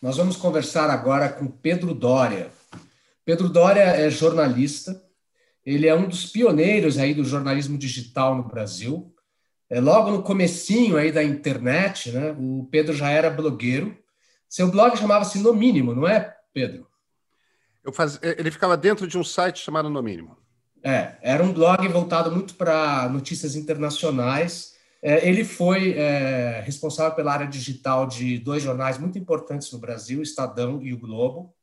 Nós vamos conversar agora com Pedro Dória. Pedro Dória é jornalista, ele é um dos pioneiros aí do jornalismo digital no Brasil. É, logo no comecinho aí da internet, né, o Pedro já era blogueiro. Seu blog chamava-se No Mínimo, não é, Pedro? Faz... Ele ficava dentro de um site chamado No Mínimo. É, era um blog voltado muito para notícias internacionais é, ele foi é, responsável pela área digital de dois jornais muito importantes no Brasil, Estadão e o Globo.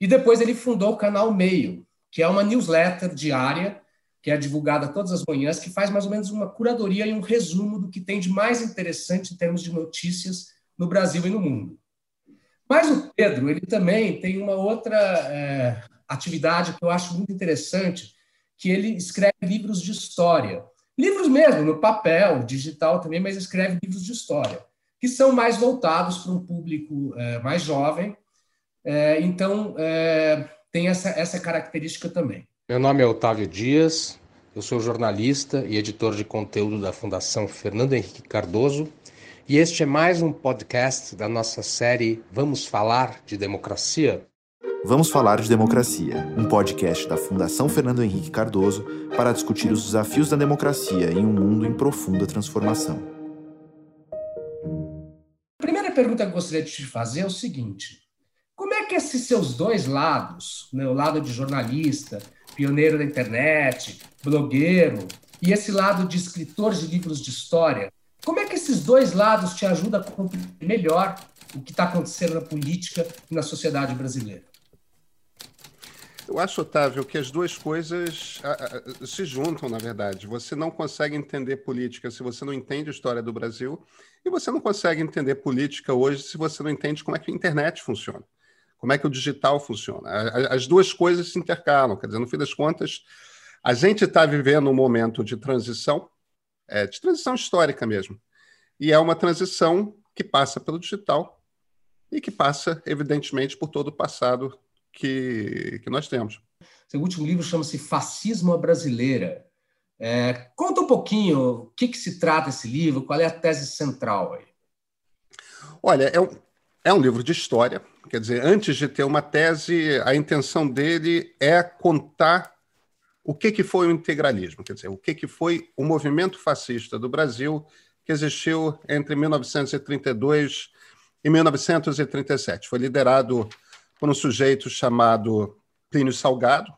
E depois ele fundou o canal Meio, que é uma newsletter diária que é divulgada todas as manhãs, que faz mais ou menos uma curadoria e um resumo do que tem de mais interessante em termos de notícias no Brasil e no mundo. Mas o Pedro, ele também tem uma outra é, atividade que eu acho muito interessante, que ele escreve livros de história. Livros mesmo, no papel, digital também, mas escreve livros de história, que são mais voltados para um público é, mais jovem. É, então, é, tem essa, essa característica também. Meu nome é Otávio Dias, eu sou jornalista e editor de conteúdo da Fundação Fernando Henrique Cardoso, e este é mais um podcast da nossa série Vamos Falar de Democracia. Vamos falar de democracia, um podcast da Fundação Fernando Henrique Cardoso para discutir os desafios da democracia em um mundo em profunda transformação. A primeira pergunta que eu gostaria de te fazer é o seguinte: como é que esses seus dois lados, né, o lado de jornalista, pioneiro da internet, blogueiro, e esse lado de escritor de livros de história, como é que esses dois lados te ajudam a compreender melhor o que está acontecendo na política e na sociedade brasileira? Eu acho, Otávio, que as duas coisas a, a, se juntam, na verdade. Você não consegue entender política se você não entende a história do Brasil, e você não consegue entender política hoje se você não entende como é que a internet funciona, como é que o digital funciona. A, as duas coisas se intercalam, quer dizer, no fim das contas, a gente está vivendo um momento de transição, é, de transição histórica mesmo, e é uma transição que passa pelo digital e que passa, evidentemente, por todo o passado que, que nós temos. Seu último livro chama-se Fascismo à Brasileira. É, conta um pouquinho o que, que se trata esse livro, qual é a tese central aí? Olha, é um, é um livro de história. Quer dizer, antes de ter uma tese, a intenção dele é contar o que, que foi o integralismo, quer dizer, o que, que foi o movimento fascista do Brasil que existiu entre 1932 e 1937. Foi liderado por um sujeito chamado Plínio Salgado.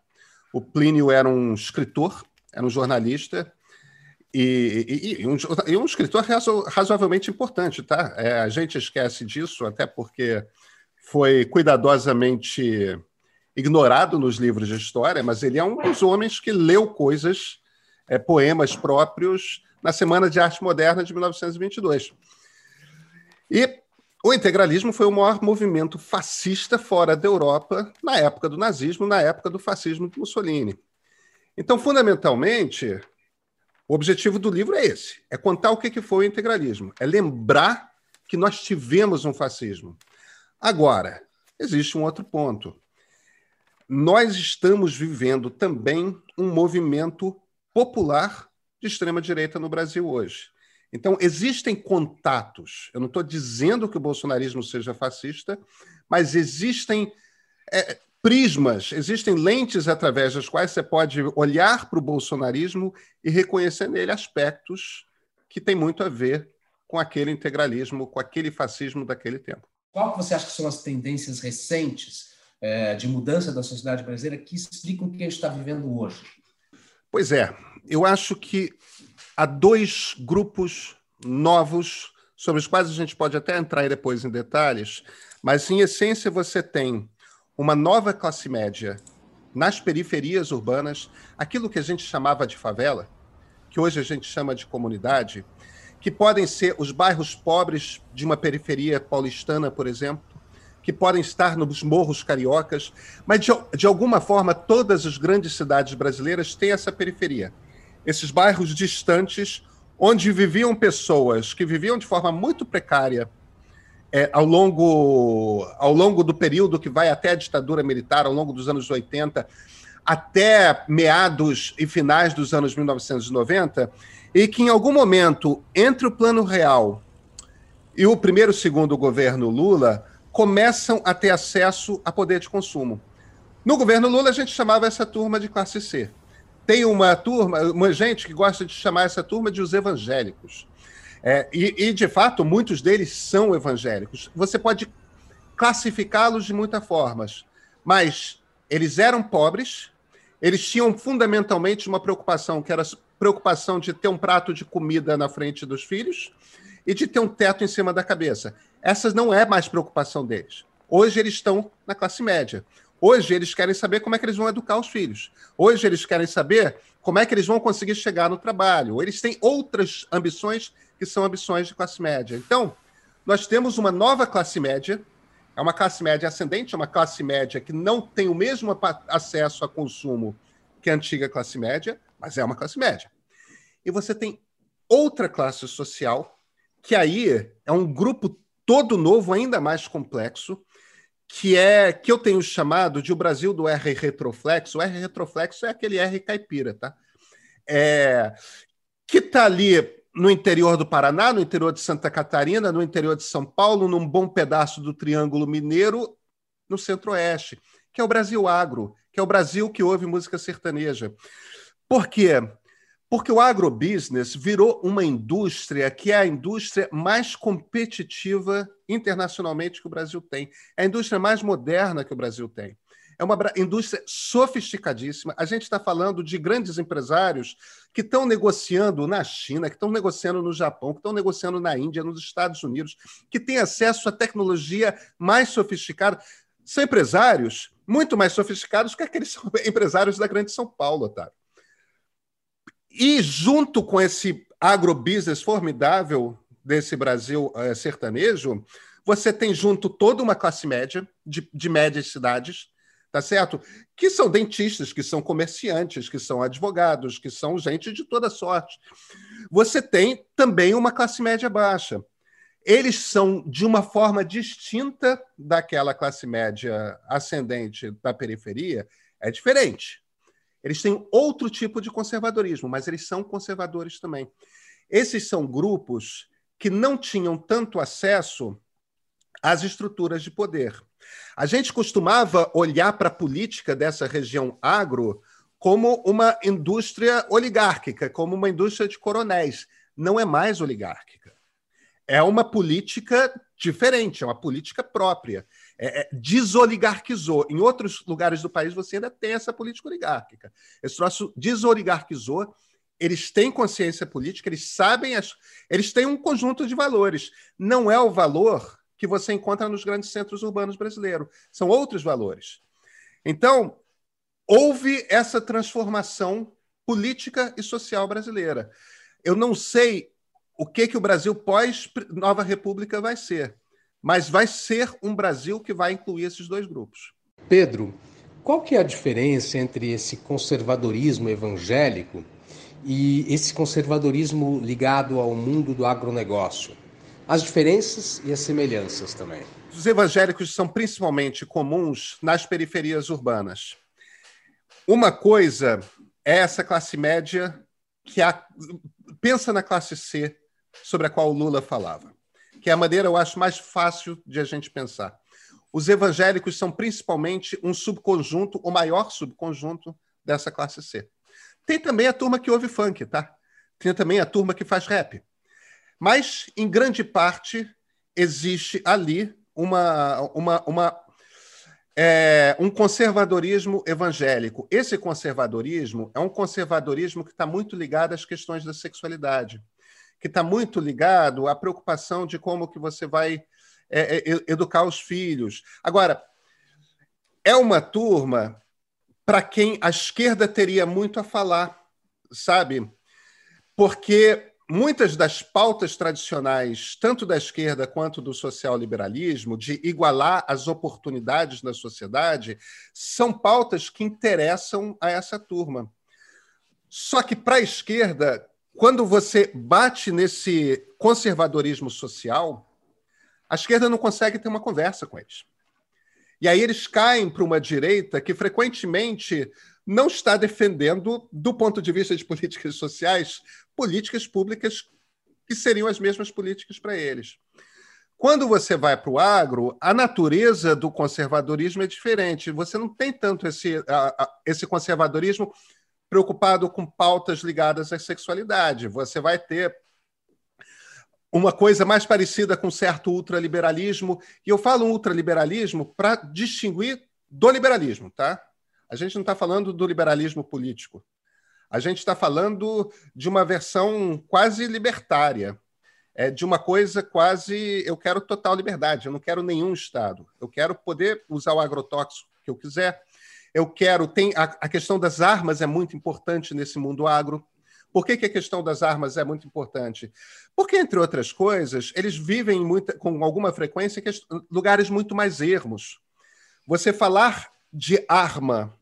O Plínio era um escritor, era um jornalista e, e, e, um, e um, escritor razo, razoavelmente importante, tá? É, a gente esquece disso, até porque foi cuidadosamente ignorado nos livros de história, mas ele é um dos homens que leu coisas, é, poemas próprios, na Semana de Arte Moderna de 1922. E o integralismo foi o maior movimento fascista fora da Europa na época do nazismo, na época do fascismo de Mussolini. Então, fundamentalmente, o objetivo do livro é esse: é contar o que foi o integralismo, é lembrar que nós tivemos um fascismo. Agora, existe um outro ponto. Nós estamos vivendo também um movimento popular de extrema direita no Brasil hoje. Então, existem contatos. Eu não estou dizendo que o bolsonarismo seja fascista, mas existem é, prismas, existem lentes através das quais você pode olhar para o bolsonarismo e reconhecer nele aspectos que têm muito a ver com aquele integralismo, com aquele fascismo daquele tempo. Qual que você acha que são as tendências recentes é, de mudança da sociedade brasileira que explicam o que a gente está vivendo hoje? Pois é, eu acho que há dois grupos novos, sobre os quais a gente pode até entrar depois em detalhes, mas em essência você tem uma nova classe média nas periferias urbanas, aquilo que a gente chamava de favela, que hoje a gente chama de comunidade, que podem ser os bairros pobres de uma periferia paulistana, por exemplo, que podem estar nos morros cariocas, mas de, de alguma forma todas as grandes cidades brasileiras têm essa periferia esses bairros distantes, onde viviam pessoas que viviam de forma muito precária é, ao, longo, ao longo do período que vai até a ditadura militar, ao longo dos anos 80, até meados e finais dos anos 1990, e que em algum momento, entre o Plano Real e o primeiro segundo governo Lula, começam a ter acesso a poder de consumo. No governo Lula, a gente chamava essa turma de classe C. Tem uma turma, uma gente que gosta de chamar essa turma de os evangélicos. É, e, e, de fato, muitos deles são evangélicos. Você pode classificá-los de muitas formas, mas eles eram pobres, eles tinham fundamentalmente uma preocupação, que era a preocupação de ter um prato de comida na frente dos filhos e de ter um teto em cima da cabeça. Essa não é mais preocupação deles. Hoje eles estão na classe média. Hoje eles querem saber como é que eles vão educar os filhos. Hoje eles querem saber como é que eles vão conseguir chegar no trabalho. Eles têm outras ambições que são ambições de classe média. Então, nós temos uma nova classe média é uma classe média ascendente, é uma classe média que não tem o mesmo acesso a consumo que a antiga classe média, mas é uma classe média. E você tem outra classe social, que aí é um grupo todo novo, ainda mais complexo, que é que eu tenho chamado de o Brasil do R retroflexo. O R retroflexo é aquele R caipira, tá? É, que está ali no interior do Paraná, no interior de Santa Catarina, no interior de São Paulo, num bom pedaço do Triângulo Mineiro, no Centro-Oeste, que é o Brasil agro, que é o Brasil que ouve música sertaneja. Por quê? Porque o agrobusiness virou uma indústria que é a indústria mais competitiva internacionalmente que o Brasil tem. É a indústria mais moderna que o Brasil tem. É uma indústria sofisticadíssima. A gente está falando de grandes empresários que estão negociando na China, que estão negociando no Japão, que estão negociando na Índia, nos Estados Unidos, que têm acesso à tecnologia mais sofisticada. São empresários muito mais sofisticados que aqueles empresários da Grande São Paulo, Otávio. E junto com esse agrobusiness formidável desse Brasil é, sertanejo, você tem junto toda uma classe média, de, de médias cidades, tá certo? Que são dentistas, que são comerciantes, que são advogados, que são gente de toda sorte. Você tem também uma classe média baixa. Eles são de uma forma distinta daquela classe média ascendente da periferia, é diferente. Eles têm outro tipo de conservadorismo, mas eles são conservadores também. Esses são grupos que não tinham tanto acesso às estruturas de poder. A gente costumava olhar para a política dessa região agro como uma indústria oligárquica, como uma indústria de coronéis. Não é mais oligárquica. É uma política diferente, é uma política própria. É, é, desoligarquizou. Em outros lugares do país você ainda tem essa política oligárquica. Esse troço desoligarquizou. Eles têm consciência política, eles sabem, as, eles têm um conjunto de valores. Não é o valor que você encontra nos grandes centros urbanos brasileiros. São outros valores. Então, houve essa transformação política e social brasileira. Eu não sei o que, que o Brasil pós-Nova República vai ser, mas vai ser um Brasil que vai incluir esses dois grupos. Pedro, qual que é a diferença entre esse conservadorismo evangélico e esse conservadorismo ligado ao mundo do agronegócio? as diferenças e as semelhanças também. Os evangélicos são principalmente comuns nas periferias urbanas. Uma coisa é essa classe média que a... pensa na classe C, sobre a qual o Lula falava, que é a maneira, eu acho, mais fácil de a gente pensar. Os evangélicos são principalmente um subconjunto, o maior subconjunto dessa classe C. Tem também a turma que ouve funk, tá? Tem também a turma que faz rap. Mas, em grande parte, existe ali uma, uma, uma é, um conservadorismo evangélico. Esse conservadorismo é um conservadorismo que está muito ligado às questões da sexualidade, que está muito ligado à preocupação de como que você vai é, é, educar os filhos. Agora, é uma turma para quem a esquerda teria muito a falar, sabe? Porque muitas das pautas tradicionais, tanto da esquerda quanto do social-liberalismo, de igualar as oportunidades na sociedade, são pautas que interessam a essa turma. Só que, para a esquerda, quando você bate nesse conservadorismo social, a esquerda não consegue ter uma conversa com eles. E aí eles caem para uma direita que frequentemente não está defendendo, do ponto de vista de políticas sociais, políticas públicas que seriam as mesmas políticas para eles. Quando você vai para o agro, a natureza do conservadorismo é diferente. Você não tem tanto esse, esse conservadorismo preocupado com pautas ligadas à sexualidade. Você vai ter uma coisa mais parecida com certo ultraliberalismo. E eu falo ultraliberalismo para distinguir do liberalismo, tá? A gente não está falando do liberalismo político. A gente está falando de uma versão quase libertária é, de uma coisa quase. Eu quero total liberdade, eu não quero nenhum Estado. Eu quero poder usar o agrotóxico que eu quiser. Eu quero. Tem, a, a questão das armas é muito importante nesse mundo agro. Por que, que, a questão das armas é muito importante? Porque, entre outras coisas, eles vivem muita, com alguma frequência em lugares muito mais ermos. Você falar de arma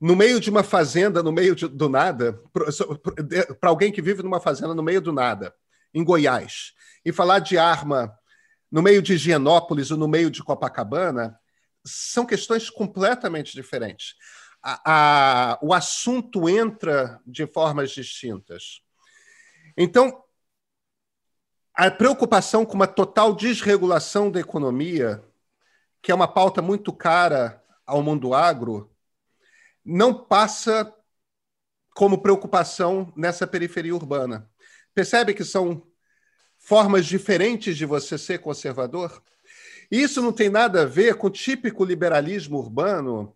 no meio de uma fazenda, no meio de, do nada, para alguém que vive numa fazenda no meio do nada, em Goiás, e falar de arma no meio de Higienópolis ou no meio de Copacabana, são questões completamente diferentes. A, a, o assunto entra de formas distintas. Então, a preocupação com uma total desregulação da economia, que é uma pauta muito cara ao mundo agro, não passa como preocupação nessa periferia urbana. Percebe que são formas diferentes de você ser conservador? Isso não tem nada a ver com o típico liberalismo urbano,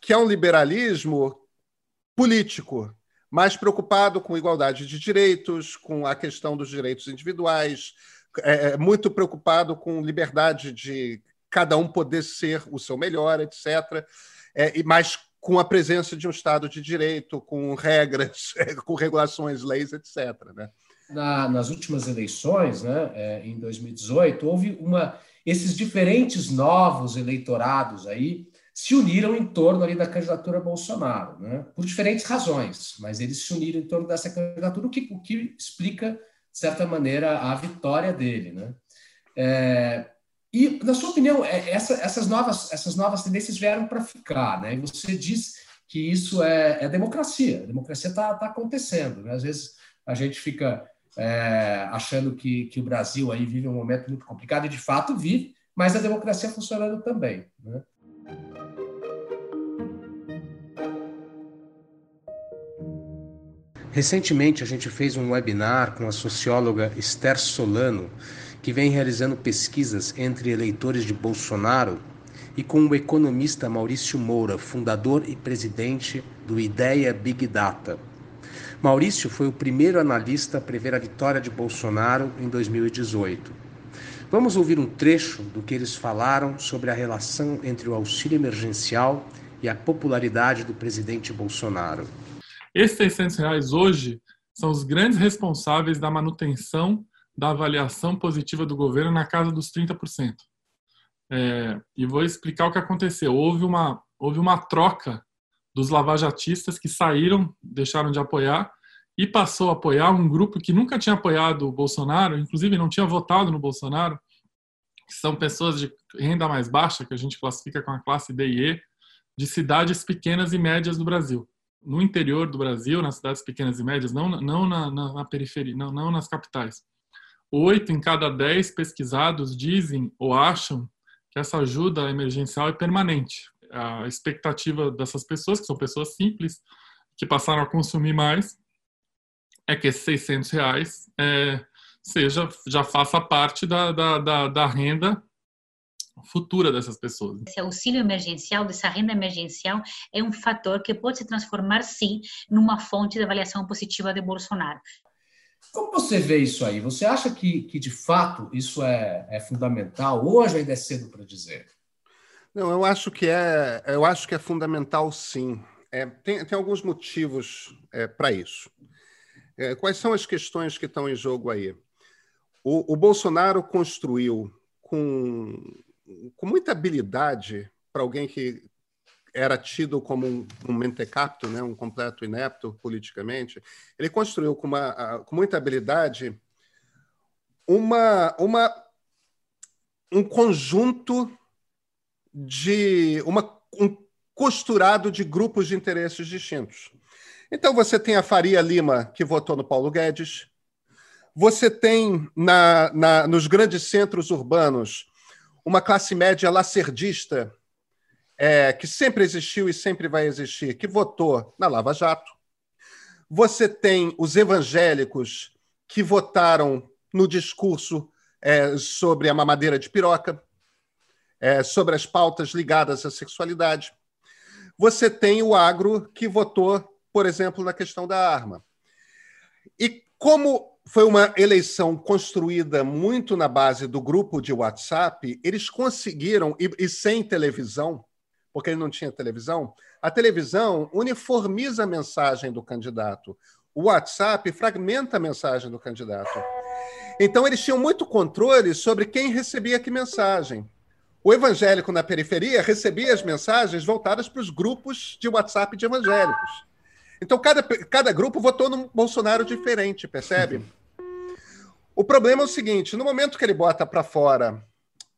que é um liberalismo político, mais preocupado com igualdade de direitos, com a questão dos direitos individuais, é, é muito preocupado com liberdade de cada um poder ser o seu melhor, etc. É, mas com a presença de um Estado de direito, com regras, com regulações, leis, etc. Né? na, nas últimas eleições, né, é, em 2018, houve uma. Esses diferentes novos eleitorados aí se uniram em torno ali da candidatura Bolsonaro, né, por diferentes razões, mas eles se uniram em torno dessa candidatura, o que, o que explica, de certa maneira, a vitória dele. Né. É, e, na sua opinião, é, essa, essas, novas, essas novas tendências vieram para ficar, né? E você diz que isso é, é democracia. A democracia está tá acontecendo. Né? Às vezes a gente fica é, achando que, que o Brasil aí vive um momento muito complicado, e de fato vive, mas a democracia funcionando também. Né? Recentemente, a gente fez um webinar com a socióloga Esther Solano, que vem realizando pesquisas entre eleitores de Bolsonaro, e com o economista Maurício Moura, fundador e presidente do Ideia Big Data, Maurício foi o primeiro analista a prever a vitória de Bolsonaro em 2018. Vamos ouvir um trecho do que eles falaram sobre a relação entre o auxílio emergencial e a popularidade do presidente Bolsonaro. Esses 600 reais hoje são os grandes responsáveis da manutenção da avaliação positiva do governo na casa dos 30%. É, e vou explicar o que aconteceu. Houve uma, houve uma troca dos lavajatistas que saíram, deixaram de apoiar e passou a apoiar um grupo que nunca tinha apoiado o Bolsonaro, inclusive não tinha votado no Bolsonaro, que são pessoas de renda mais baixa, que a gente classifica com a classe D e E, de cidades pequenas e médias do Brasil. No interior do Brasil, nas cidades pequenas e médias, não, não na, na, na periferia, não, não nas capitais. Oito em cada dez pesquisados dizem ou acham que essa ajuda emergencial é permanente a expectativa dessas pessoas, que são pessoas simples, que passaram a consumir mais, é que esses 600 reais é, seja, já faça parte da, da, da, da renda futura dessas pessoas. Esse auxílio emergencial, dessa renda emergencial, é um fator que pode se transformar, sim, numa fonte de avaliação positiva de Bolsonaro. Como você vê isso aí? Você acha que, que de fato, isso é, é fundamental? Hoje ainda é cedo para dizer. Não, eu acho que é, eu acho que é fundamental, sim. É, tem, tem alguns motivos é, para isso. É, quais são as questões que estão em jogo aí? O, o Bolsonaro construiu com, com muita habilidade para alguém que era tido como um, um mentecapto, né, um completo inepto politicamente, ele construiu com, uma, com muita habilidade uma, uma, um conjunto de uma, um costurado de grupos de interesses distintos. Então você tem a Faria Lima, que votou no Paulo Guedes, Você tem na, na, nos grandes centros urbanos uma classe média lacerdista é, que sempre existiu e sempre vai existir, que votou na Lava Jato. Você tem os evangélicos que votaram no discurso é, sobre a mamadeira de piroca, é, sobre as pautas ligadas à sexualidade. Você tem o agro que votou, por exemplo, na questão da arma. E como foi uma eleição construída muito na base do grupo de WhatsApp, eles conseguiram, e, e sem televisão, porque ele não tinha televisão, a televisão uniformiza a mensagem do candidato. O WhatsApp fragmenta a mensagem do candidato. Então, eles tinham muito controle sobre quem recebia que mensagem. O evangélico na periferia recebia as mensagens voltadas para os grupos de WhatsApp de evangélicos. Então, cada, cada grupo votou num Bolsonaro diferente, percebe? O problema é o seguinte: no momento que ele bota para fora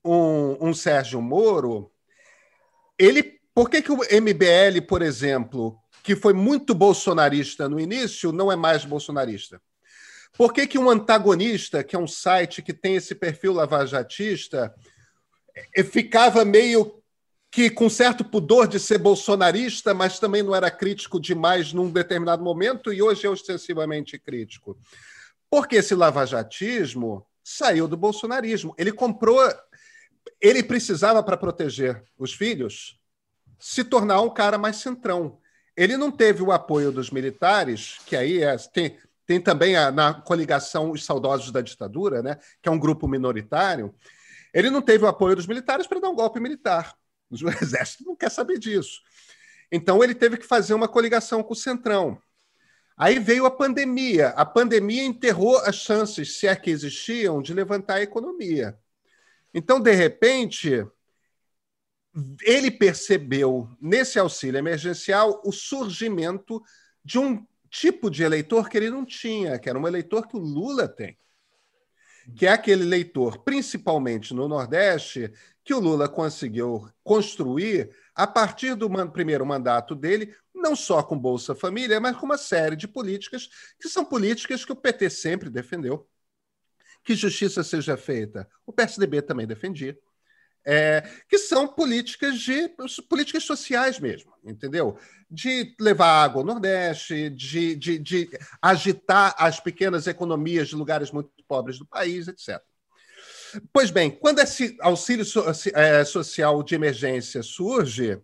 um, um Sérgio Moro, ele, por que, que o MBL, por exemplo, que foi muito bolsonarista no início, não é mais bolsonarista? Por que, que um antagonista, que é um site que tem esse perfil lavajatista, ficava meio que com certo pudor de ser bolsonarista, mas também não era crítico demais num determinado momento e hoje é ostensivamente crítico? Porque esse lavajatismo saiu do bolsonarismo. Ele comprou ele precisava, para proteger os filhos, se tornar um cara mais centrão. Ele não teve o apoio dos militares, que aí é, tem, tem também a, na coligação Os Saudosos da Ditadura, né, que é um grupo minoritário. Ele não teve o apoio dos militares para dar um golpe militar. O exército não quer saber disso. Então ele teve que fazer uma coligação com o Centrão. Aí veio a pandemia. A pandemia enterrou as chances, se é que existiam, de levantar a economia. Então, de repente, ele percebeu nesse auxílio emergencial o surgimento de um tipo de eleitor que ele não tinha, que era um eleitor que o Lula tem. Que é aquele eleitor, principalmente no Nordeste, que o Lula conseguiu construir a partir do primeiro mandato dele, não só com Bolsa Família, mas com uma série de políticas que são políticas que o PT sempre defendeu que justiça seja feita. O PSDB também defendia. É, que são políticas de políticas sociais mesmo, entendeu? De levar água ao Nordeste, de, de, de agitar as pequenas economias de lugares muito pobres do país, etc. Pois bem, quando esse auxílio é, social de emergência surge,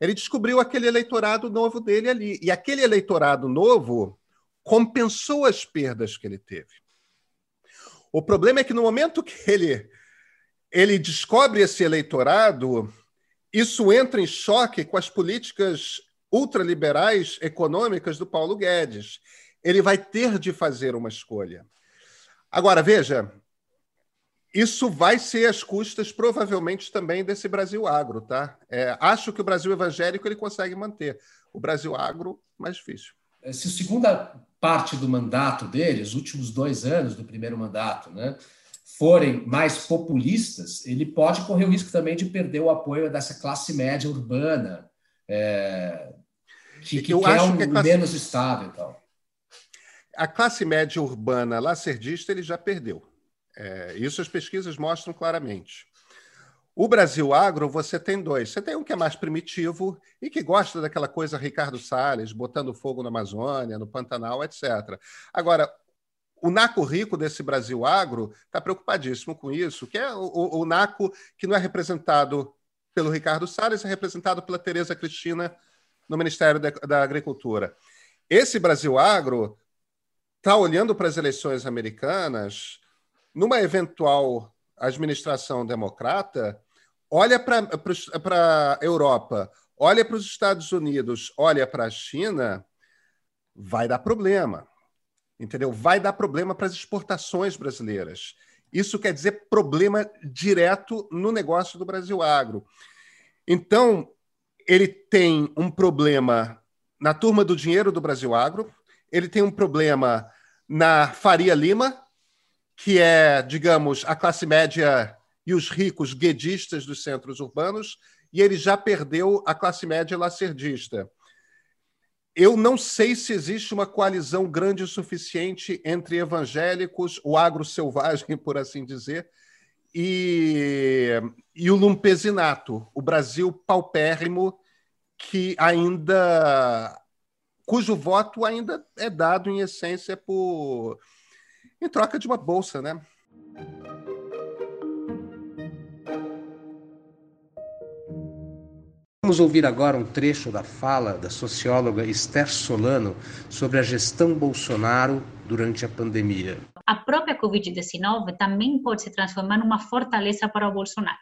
ele descobriu aquele eleitorado novo dele ali. E aquele eleitorado novo compensou as perdas que ele teve. O problema é que no momento que ele, ele descobre esse eleitorado, isso entra em choque com as políticas ultraliberais econômicas do Paulo Guedes. Ele vai ter de fazer uma escolha. Agora, veja, isso vai ser às custas, provavelmente, também desse Brasil agro, tá? É, acho que o Brasil evangélico ele consegue manter. O Brasil agro, mais difícil. Se a segunda parte do mandato dele, os últimos dois anos do primeiro mandato, né, forem mais populistas, ele pode correr o risco também de perder o apoio dessa classe média urbana, é, que, que quer um que classe... menos Estado e tal. A classe média urbana lacerdista ele já perdeu. É, isso as pesquisas mostram claramente. O Brasil Agro, você tem dois. Você tem um que é mais primitivo e que gosta daquela coisa Ricardo Salles, botando fogo na Amazônia, no Pantanal, etc. Agora, o Naco Rico desse Brasil Agro está preocupadíssimo com isso, que é o, o, Naco que não é representado pelo Ricardo Salles, é representado pela Tereza Cristina no Ministério da, da Agricultura. Esse Brasil Agro está olhando para as eleições americanas numa eventual administração democrata, olha para a Europa, olha para os Estados Unidos, olha para a China, vai dar problema. Entendeu? Vai dar problema para as exportações brasileiras. Isso quer dizer problema direto no negócio do Brasil Agro. Então, ele tem um problema na turma do dinheiro do Brasil Agro, ele tem um problema na Faria Lima, que é, digamos, a classe média e os ricos guedistas dos centros urbanos, e ele já perdeu a classe média lacerdista. Eu não sei se existe uma coalizão grande o suficiente entre evangélicos, o agro selvagem, por assim dizer, e, e o lumpesinato, o Brasil paupérrimo, que ainda cujo voto ainda é dado em essência por em troca de uma bolsa, né? Vamos ouvir agora um trecho da fala da socióloga Esther Solano sobre a gestão Bolsonaro durante a pandemia. A própria Covid-19 também pode se transformar numa fortaleza para o Bolsonaro.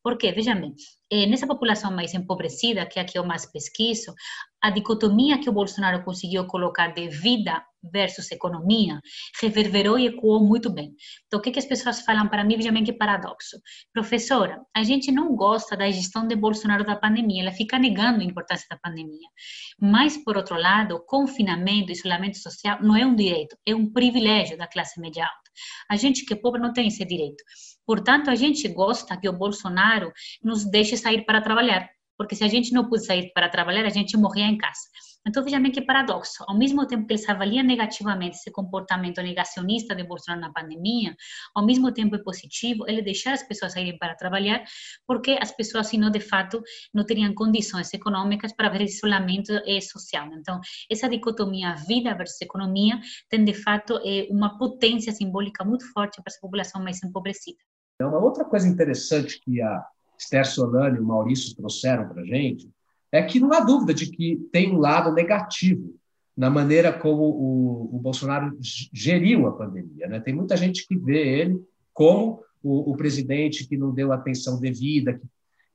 Porque, vejam bem, eh, nessa população mais empobrecida, que é a que eu mais pesquiso, a dicotomia que o Bolsonaro conseguiu colocar de vida versus economia reverberou e ecoou muito bem. Então, o que, que as pessoas falam para mim? Vejam bem que paradoxo. Professora, a gente não gosta da gestão de Bolsonaro da pandemia, ela fica negando a importância da pandemia. Mas, por outro lado, confinamento, isolamento social não é um direito, é um privilégio da classe média alta. A gente que é pobre não tem esse direito. Portanto, a gente gosta que o Bolsonaro nos deixe sair para trabalhar, porque se a gente não puder sair para trabalhar, a gente morria em casa. Então, veja bem que paradoxo. Ao mesmo tempo que eles avaliam negativamente esse comportamento negacionista de Bolsonaro na pandemia, ao mesmo tempo é positivo ele deixar as pessoas saírem para trabalhar, porque as pessoas, senão, de fato, não teriam condições econômicas para ver isolamento social. Então, essa dicotomia vida versus economia tem, de fato, uma potência simbólica muito forte para essa população mais empobrecida. Uma outra coisa interessante que a Esther Solano e o Maurício trouxeram para a gente, é que não há dúvida de que tem um lado negativo na maneira como o, o Bolsonaro geriu a pandemia. Né? Tem muita gente que vê ele como o, o presidente que não deu atenção devida, que,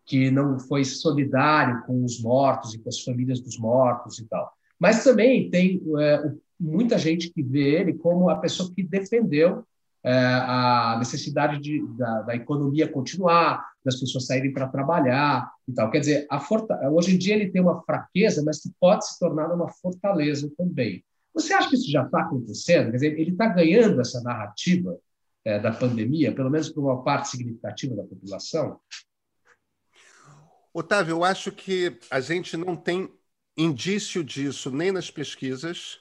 que não foi solidário com os mortos e com as famílias dos mortos e tal. Mas também tem é, muita gente que vê ele como a pessoa que defendeu é, a necessidade de, da, da, economia continuar, das pessoas saírem para trabalhar e tal. Quer dizer, forta... hoje em dia ele tem uma fraqueza, mas que pode se tornar uma fortaleza também. Você acha que isso já está acontecendo? Quer dizer, ele está ganhando essa narrativa é, da pandemia, pelo menos para uma parte significativa da população? Otávio, eu acho que a gente não tem indício disso nem nas pesquisas,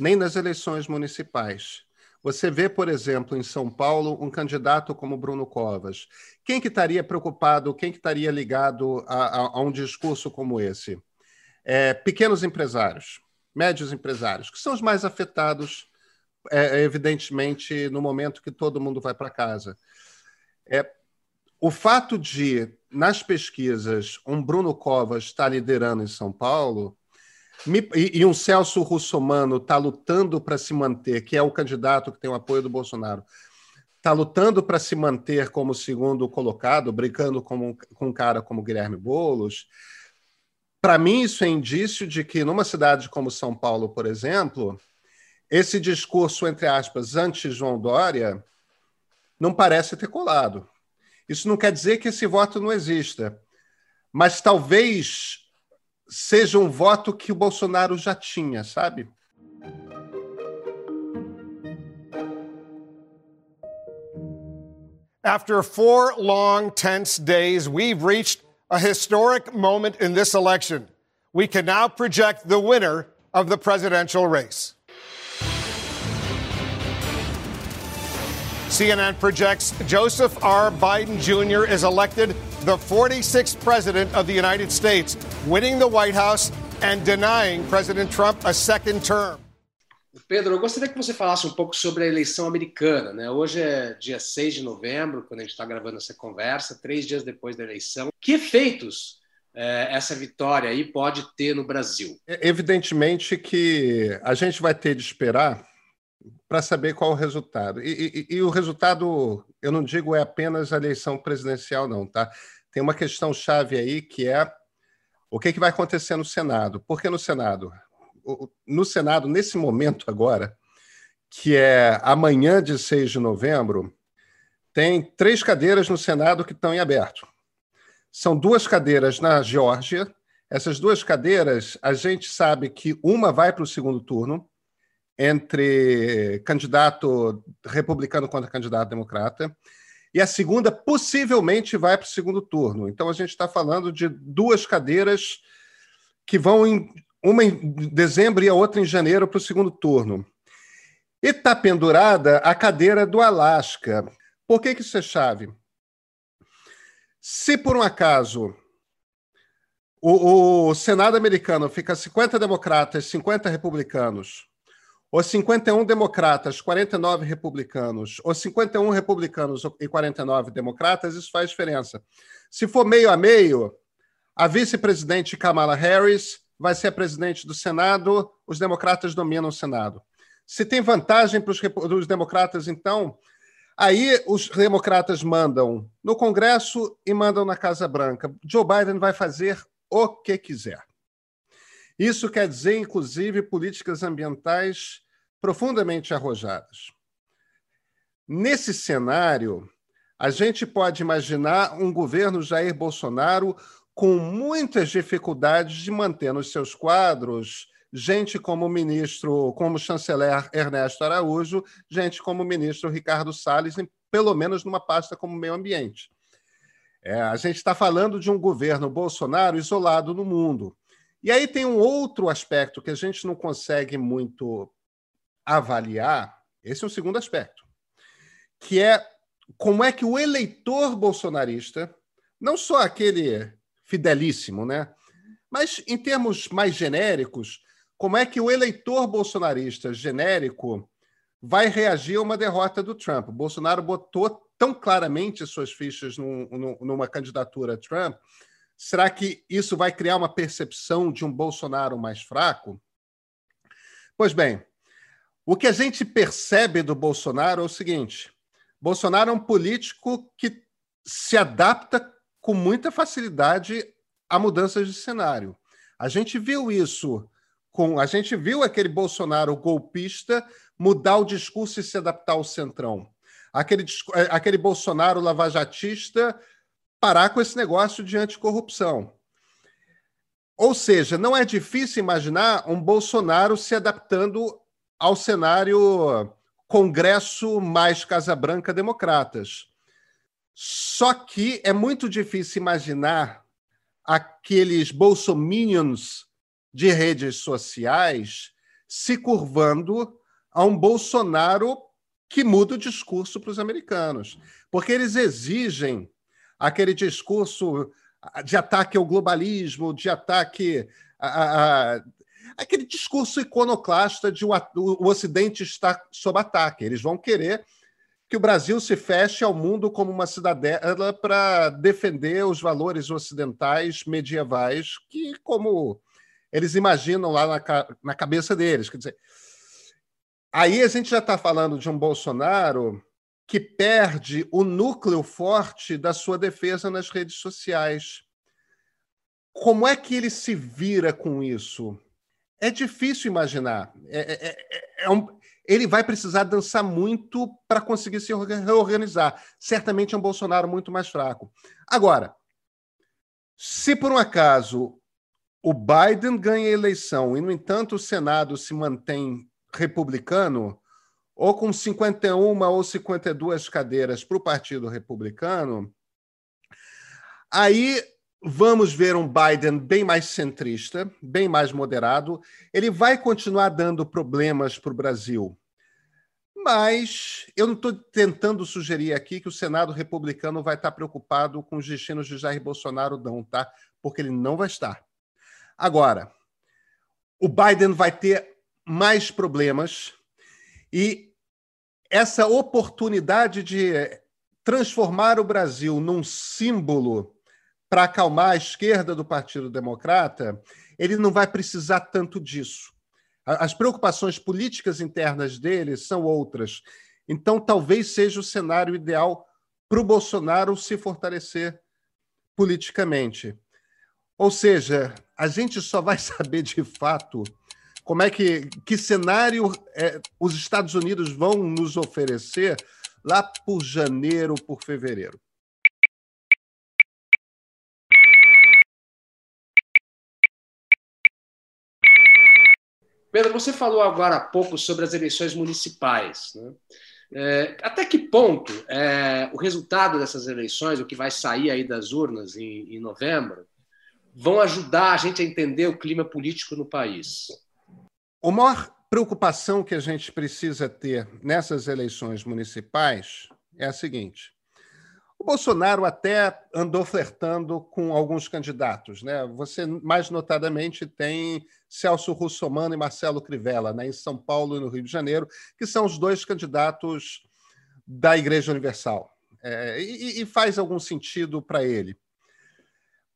nem nas eleições municipais. Você vê, por exemplo, em São Paulo, um candidato como Bruno Covas. Quem que estaria preocupado, quem que estaria ligado a, a, a um discurso como esse? É, pequenos empresários, médios empresários, que são os mais afetados, é, evidentemente, no momento que todo mundo vai para casa. É, o fato de, nas pesquisas, um Bruno Covas estar liderando em São Paulo me, e, e, um Celso Russomano está lutando para se manter, que é o candidato que tem o apoio do Bolsonaro, está lutando para se manter como segundo colocado, brincando com, com um cara como Guilherme Boulos. Para mim, isso é indício de que numa cidade como São Paulo, por exemplo, esse discurso, entre aspas, anti-João Dória, não parece ter colado. Isso não quer dizer que esse voto não exista, mas talvez seja um voto que o Bolsonaro já tinha, sabe? After four long, tense days, we've reached a historic moment in this election. We can now project the winner of the presidential race. CNN projects Joseph R. Biden Jr. is elected the 46th president of the United States, winning the White House and denying President Trump a second term. Pedro, eu gostaria que você falasse um pouco sobre a eleição americana. Né? Hoje é dia 6 de novembro, quando a gente está gravando essa conversa, três dias depois da eleição. Que efeitos eh, essa vitória aí pode ter no Brasil? É, evidentemente que a gente vai ter de esperar para saber qual o resultado. E, e, e, o resultado, eu não digo é apenas a eleição presidencial, não, tá? Tem uma questão chave aí que é o que, que vai acontecer no Senado. Por que no Senado? No Senado, nesse momento agora, que é amanhã de 6 de novembro, tem três cadeiras no Senado que estão em aberto. São duas cadeiras na Geórgia. Essas duas cadeiras, a gente sabe que uma vai para o segundo turno, entre candidato republicano contra candidato democrata, e a segunda possivelmente vai para o segundo turno. Então a gente está falando de duas cadeiras que vão uma em dezembro e a outra em janeiro para o segundo turno. E está pendurada a cadeira do Alasca. Por que, que isso é chave? Se por um acaso o, o Senado americano fica 50 democratas, 50 republicanos, ou 51 democratas, 49 republicanos, ou 51 republicanos e 49 democratas, isso faz diferença. Se for meio a meio, a vice-presidente Kamala Harris vai ser a presidente do Senado, os democratas dominam o Senado. Se tem vantagem para os democratas, então, aí os democratas mandam no Congresso e mandam na Casa Branca. Joe Biden vai fazer o que quiser. Isso quer dizer, inclusive, políticas ambientais profundamente arrojadas. Nesse cenário, a gente pode imaginar um governo Jair Bolsonaro com muitas dificuldades de manter nos seus quadros gente como o ministro, como o chanceler Ernesto Araújo, gente como o ministro Ricardo Salles, pelo menos numa pasta como meio ambiente. É, a gente está falando de um governo Bolsonaro isolado no mundo. E aí tem um outro aspecto que a gente não consegue muito avaliar, esse é o segundo aspecto, que é como é que o eleitor bolsonarista, não só aquele fidelíssimo, né? Mas em termos mais genéricos, como é que o eleitor bolsonarista genérico vai reagir a uma derrota do Trump? Bolsonaro botou tão claramente suas fichas num, numa candidatura Trump, será que isso vai criar uma percepção de um Bolsonaro mais fraco? Pois bem, o que a gente percebe do Bolsonaro é o seguinte: Bolsonaro é um político que se adapta com muita facilidade a mudanças de cenário. A gente viu isso com. A gente viu aquele Bolsonaro golpista mudar o discurso e se adaptar ao centrão aquele, é, aquele Bolsonaro lavajatista parar com esse negócio de anticorrupção. Ou seja, não é difícil imaginar um Bolsonaro se adaptando ao cenário Congresso mais Casa Branca Democratas. Só que é muito difícil imaginar aqueles bolsominions de redes sociais se curvando a um Bolsonaro que muda o discurso para os americanos, porque eles exigem aquele discurso de ataque ao globalismo, de ataque a, a, a aquele discurso iconoclasta de o, o Ocidente está sob ataque. Eles vão querer que o Brasil se feche ao mundo como uma cidadela para defender os valores ocidentais medievais que, como eles imaginam lá na, na cabeça deles. Quer dizer, Aí a gente já está falando de um Bolsonaro que perde o núcleo forte da sua defesa nas redes sociais. Como é que ele se vira com isso? É difícil imaginar. É, é, é, é um, ele vai precisar dançar muito para conseguir se reorganizar. Certamente é um Bolsonaro muito mais fraco. Agora, se por um acaso o Biden ganha a eleição e, no entanto, o Senado se mantém republicano, ou com 51 ou 52 cadeiras para o Partido Republicano, aí vamos ver um Biden bem mais centrista, bem mais moderado. Ele vai continuar dando problemas para o Brasil. Mas eu não estou tentando sugerir aqui que o Senado republicano vai estar preocupado com os destinos de Jair Bolsonaro, não, tá? Porque ele não vai estar. Agora, o Biden vai ter mais problemas e essa oportunidade de transformar o Brasil num símbolo para acalmar a esquerda do Partido Democrata, ele não vai precisar tanto disso. As preocupações políticas internas dele são outras. Então, talvez seja o cenário ideal para o Bolsonaro se fortalecer politicamente. Ou seja, a gente só vai saber de fato como é que que cenário é, os Estados Unidos vão nos oferecer lá por janeiro, por fevereiro? Pedro, você falou agora há pouco sobre as eleições municipais. Né? É, até que ponto é, o resultado dessas eleições, o que vai sair aí das urnas em, em novembro, vão ajudar a gente a entender o clima político no país? A maior preocupação que a gente precisa ter nessas eleições municipais é a seguinte: o Bolsonaro até andou flertando com alguns candidatos, né? Você mais notadamente tem Celso Russomano e Marcelo Crivella, né, em São Paulo e no Rio de Janeiro, que são os dois candidatos da Igreja Universal. É, e, e faz algum sentido para ele.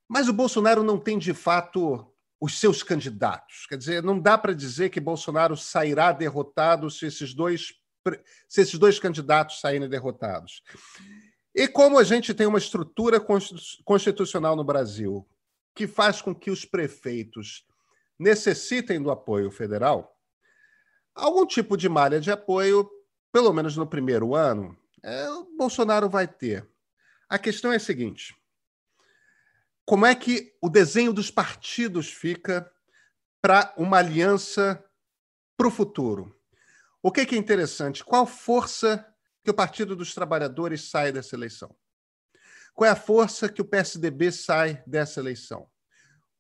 Mas o Bolsonaro não tem de fato os seus candidatos. Quer dizer, não dá para dizer que Bolsonaro sairá derrotado se esses dois se esses dois candidatos saírem derrotados. E como a gente tem uma estrutura constitucional no Brasil que faz com que os prefeitos necessitem do apoio federal, algum tipo de malha de apoio, pelo menos no primeiro ano, é, Bolsonaro vai ter. A questão é a seguinte: como é que o desenho dos partidos fica para uma aliança para o futuro? O que, que é interessante? Qual força que o Partido dos Trabalhadores sai dessa eleição? Qual é a força que o PSDB sai dessa eleição?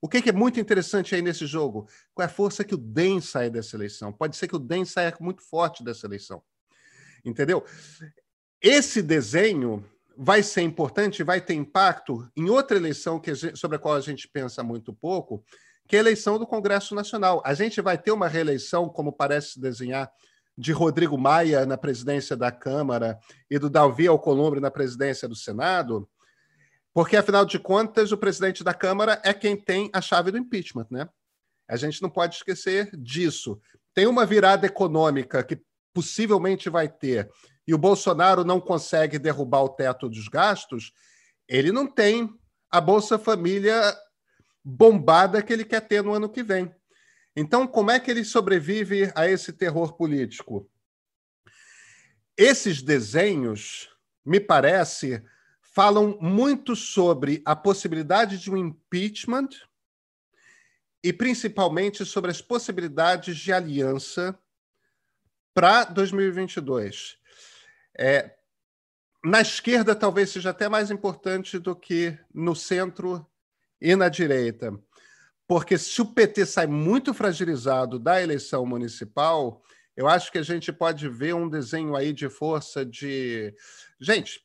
O que é muito interessante aí nesse jogo? Qual é a força que o DEM sai dessa eleição? Pode ser que o DEM saia muito forte dessa eleição. Entendeu? Esse desenho vai ser importante, vai ter impacto em outra eleição que sobre a qual a gente pensa muito pouco, que é a eleição do Congresso Nacional. A gente vai ter uma reeleição, como parece desenhar de Rodrigo Maia na presidência da Câmara e do Davi Alcolumbre na presidência do Senado, porque, afinal de contas, o presidente da Câmara é quem tem a chave do impeachment, né? A gente não pode esquecer disso. Tem uma virada econômica que possivelmente vai ter, e o Bolsonaro não consegue derrubar o teto dos gastos, ele não tem a Bolsa Família bombada que ele quer ter no ano que vem. Então, como é que ele sobrevive a esse terror político? Esses desenhos, me parece, falam muito sobre a possibilidade de um impeachment e principalmente sobre as possibilidades de aliança para 2022. É, na esquerda, talvez seja até mais importante do que no centro e na direita. Porque se o PT sai muito fragilizado da eleição municipal, eu acho que a gente pode ver um desenho aí de força de. Gente,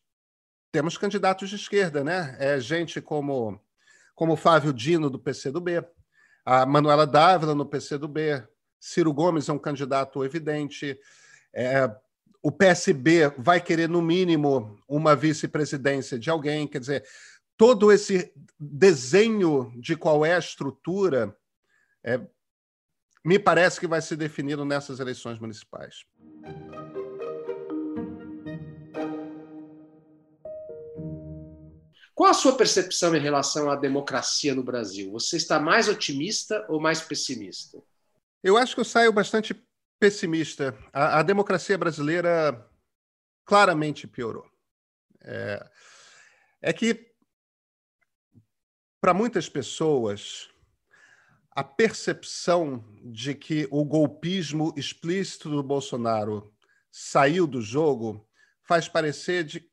temos candidatos de esquerda, né? É gente como, como Flávio Dino, do PCdoB, a Manuela Dávila, no PCdoB, Ciro Gomes é um candidato evidente. É, o PSB vai querer, no mínimo, uma vice-presidência de alguém. Quer dizer, todo esse desenho de qual é a estrutura é, me parece que vai ser definido nessas eleições municipais. Qual a sua percepção em relação à democracia no Brasil? Você está mais otimista ou mais pessimista? Eu acho que eu saio bastante pessimista. A, a democracia brasileira claramente piorou. É, é que para muitas pessoas, a percepção de que o golpismo explícito do Bolsonaro saiu do jogo faz parecer de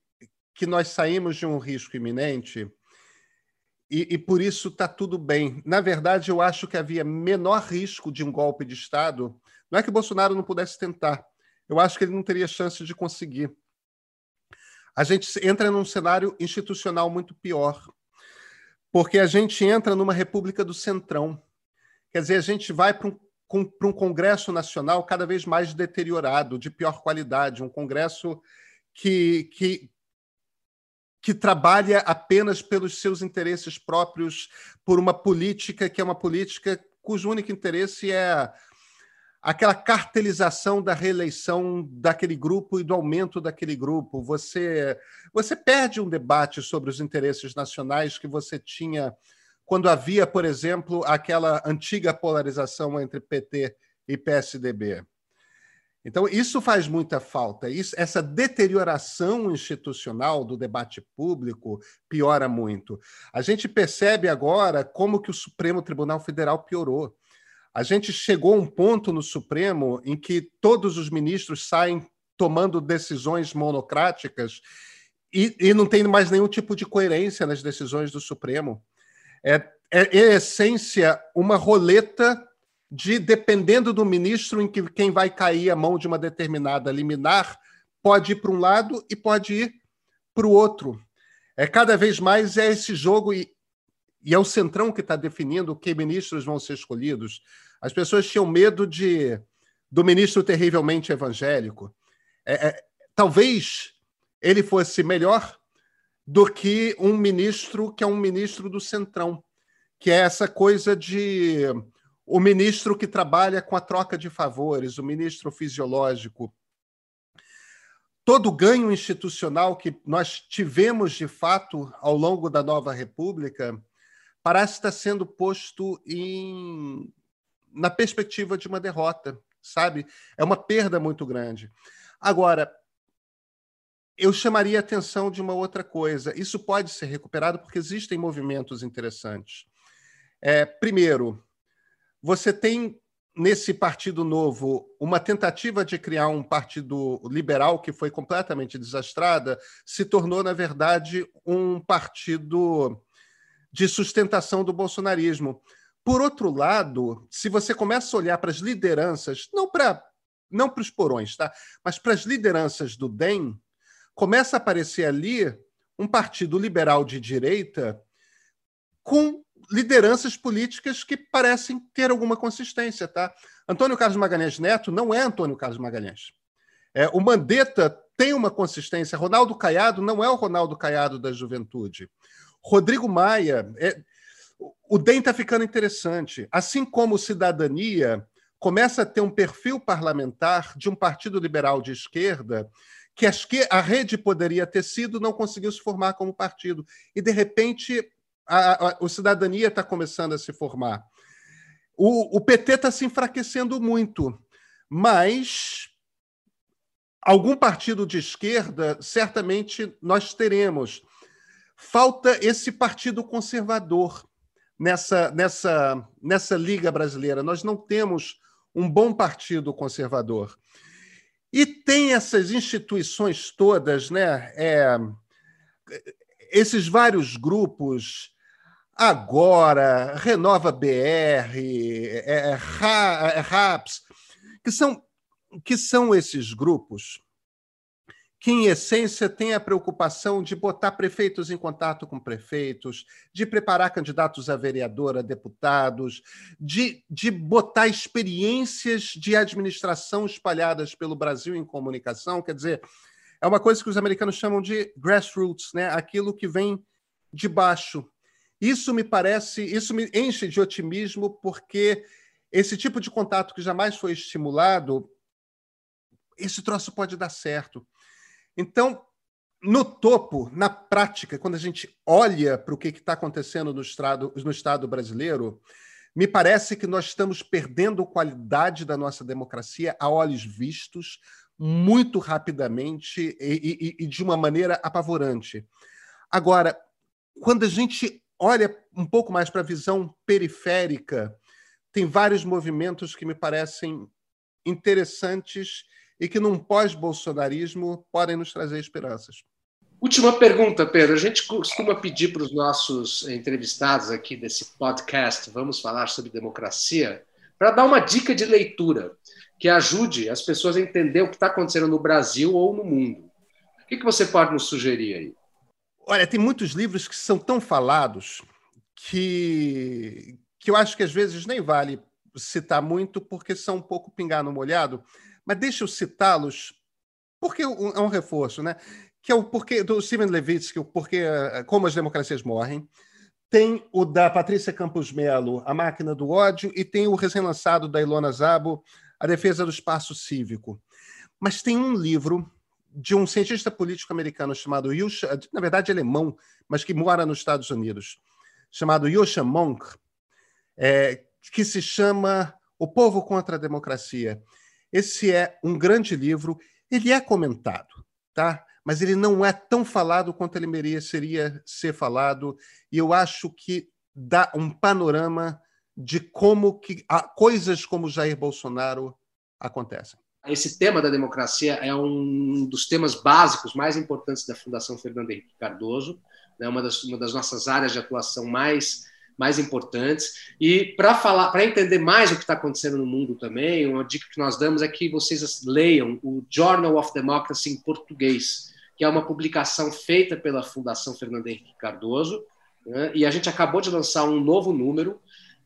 que nós saímos de um risco iminente e, e por isso está tudo bem. Na verdade, eu acho que havia menor risco de um golpe de Estado. Não é que o Bolsonaro não pudesse tentar, eu acho que ele não teria chance de conseguir. A gente entra num cenário institucional muito pior porque a gente entra numa república do centrão. Quer dizer, a gente vai para um, para um Congresso Nacional cada vez mais deteriorado, de pior qualidade, um Congresso que, que, que trabalha apenas pelos seus interesses próprios, por uma política que é uma política cujo único interesse é aquela cartelização da reeleição daquele grupo e do aumento daquele grupo. Você, você perde um debate sobre os interesses nacionais que você tinha quando havia, por exemplo, aquela antiga polarização entre PT e PSDB. Então, isso faz muita falta. Isso, essa deterioração institucional do debate público piora muito. A gente percebe agora como que o Supremo Tribunal Federal piorou a gente chegou a um ponto no Supremo em que todos os ministros saem tomando decisões monocráticas e, e não tem mais nenhum tipo de coerência nas decisões do Supremo. É, é, em essência, uma roleta de, dependendo do ministro em que quem vai cair a mão de uma determinada liminar, pode ir para um lado e pode ir para o outro. É cada vez mais é esse jogo e, e é o centrão que está definindo que ministros vão ser escolhidos. As pessoas tinham medo de do ministro terrivelmente evangélico. É, é, talvez ele fosse melhor do que um ministro que é um ministro do centrão, que é essa coisa de o ministro que trabalha com a troca de favores, o ministro fisiológico. Todo ganho institucional que nós tivemos de fato ao longo da nova república parece estar sendo posto em na perspectiva de uma derrota, sabe? É uma perda muito grande. Agora, eu chamaria a atenção de uma outra coisa. Isso pode ser recuperado porque existem movimentos interessantes. É, primeiro, você tem nesse Partido Novo uma tentativa de criar um partido liberal que foi completamente desastrada, se tornou, na verdade, um partido de sustentação do bolsonarismo. Por outro lado, se você começa a olhar para as lideranças, não para não para os porões, tá? mas para as lideranças do DEM, começa a aparecer ali um partido liberal de direita com lideranças políticas que parecem ter alguma consistência. Tá? Antônio Carlos Magalhães Neto não é Antônio Carlos Magalhães. É, o Mandetta tem uma consistência. Ronaldo Caiado não é o Ronaldo Caiado da juventude. Rodrigo Maia. É, o DEM está ficando interessante. Assim como Cidadania começa a ter um perfil parlamentar de um partido liberal de esquerda que a rede poderia ter sido, não conseguiu se formar como partido. E, de repente, a, a, o Cidadania está começando a se formar. O, o PT está se enfraquecendo muito, mas algum partido de esquerda certamente nós teremos. Falta esse partido conservador nessa, nessa, nessa Liga Brasileira. Nós não temos um bom partido conservador. E tem essas instituições todas, né? É, esses vários grupos, agora, Renova BR, é, é, é RAPS, que são, que são esses grupos que, em essência, tem a preocupação de botar prefeitos em contato com prefeitos, de preparar candidatos a vereador, a deputados, de, de botar experiências de administração espalhadas pelo Brasil em comunicação. Quer dizer, é uma coisa que os americanos chamam de grassroots, né? aquilo que vem de baixo. Isso me parece, isso me enche de otimismo, porque esse tipo de contato que jamais foi estimulado, esse troço pode dar certo. Então, no topo, na prática, quando a gente olha para o que está acontecendo no estado, no estado brasileiro, me parece que nós estamos perdendo qualidade da nossa democracia a olhos vistos, muito rapidamente e, e, e de uma maneira apavorante. Agora, quando a gente olha um pouco mais para a visão periférica, tem vários movimentos que me parecem interessantes e que num pós-bolsonarismo podem nos trazer esperanças. Última pergunta, Pedro. A gente costuma pedir para os nossos entrevistados aqui desse podcast, vamos falar sobre democracia, para dar uma dica de leitura que ajude as pessoas a entender o que está acontecendo no Brasil ou no mundo. O que, que você pode nos sugerir aí? Olha, tem muitos livros que são tão falados que, que eu acho que às vezes nem vale citar muito, porque são um pouco pingar no molhado. Mas deixa eu citá-los, porque é um reforço, né? Que é o porquê do Steven Levitsky, o porquê eh, como as democracias morrem. Tem o da Patrícia Campos Melo, A Máquina do Ódio, e tem o recém-lançado da Ilona Zabo, A Defesa do Espaço Cívico. Mas tem um livro de um cientista político americano chamado Yusha, na verdade alemão, mas que mora nos Estados Unidos, chamado Yusha Monk, é, que se chama O Povo contra a Democracia. Esse é um grande livro, ele é comentado, tá? Mas ele não é tão falado quanto ele mereceria ser falado, e eu acho que dá um panorama de como que coisas como Jair Bolsonaro acontecem. Esse tema da democracia é um dos temas básicos mais importantes da Fundação Fernando Henrique Cardoso, é uma das, uma das nossas áreas de atuação mais mais importantes. E para falar, para entender mais o que está acontecendo no mundo também, uma dica que nós damos é que vocês leiam o Journal of Democracy em português, que é uma publicação feita pela Fundação Fernando Henrique Cardoso. Né? E a gente acabou de lançar um novo número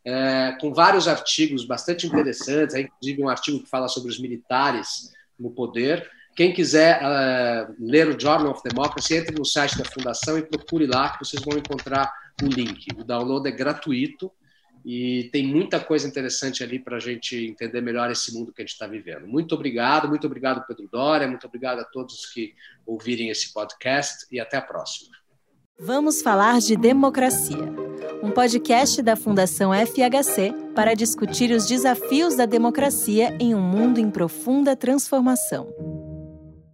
é, com vários artigos bastante interessantes, inclusive um artigo que fala sobre os militares no poder. Quem quiser uh, ler o Journal of Democracy, entre no site da Fundação e procure lá, que vocês vão encontrar o link. O download é gratuito e tem muita coisa interessante ali para a gente entender melhor esse mundo que a gente está vivendo. Muito obrigado, muito obrigado, Pedro Dória, muito obrigado a todos que ouvirem esse podcast e até a próxima. Vamos falar de democracia, um podcast da Fundação FHC para discutir os desafios da democracia em um mundo em profunda transformação.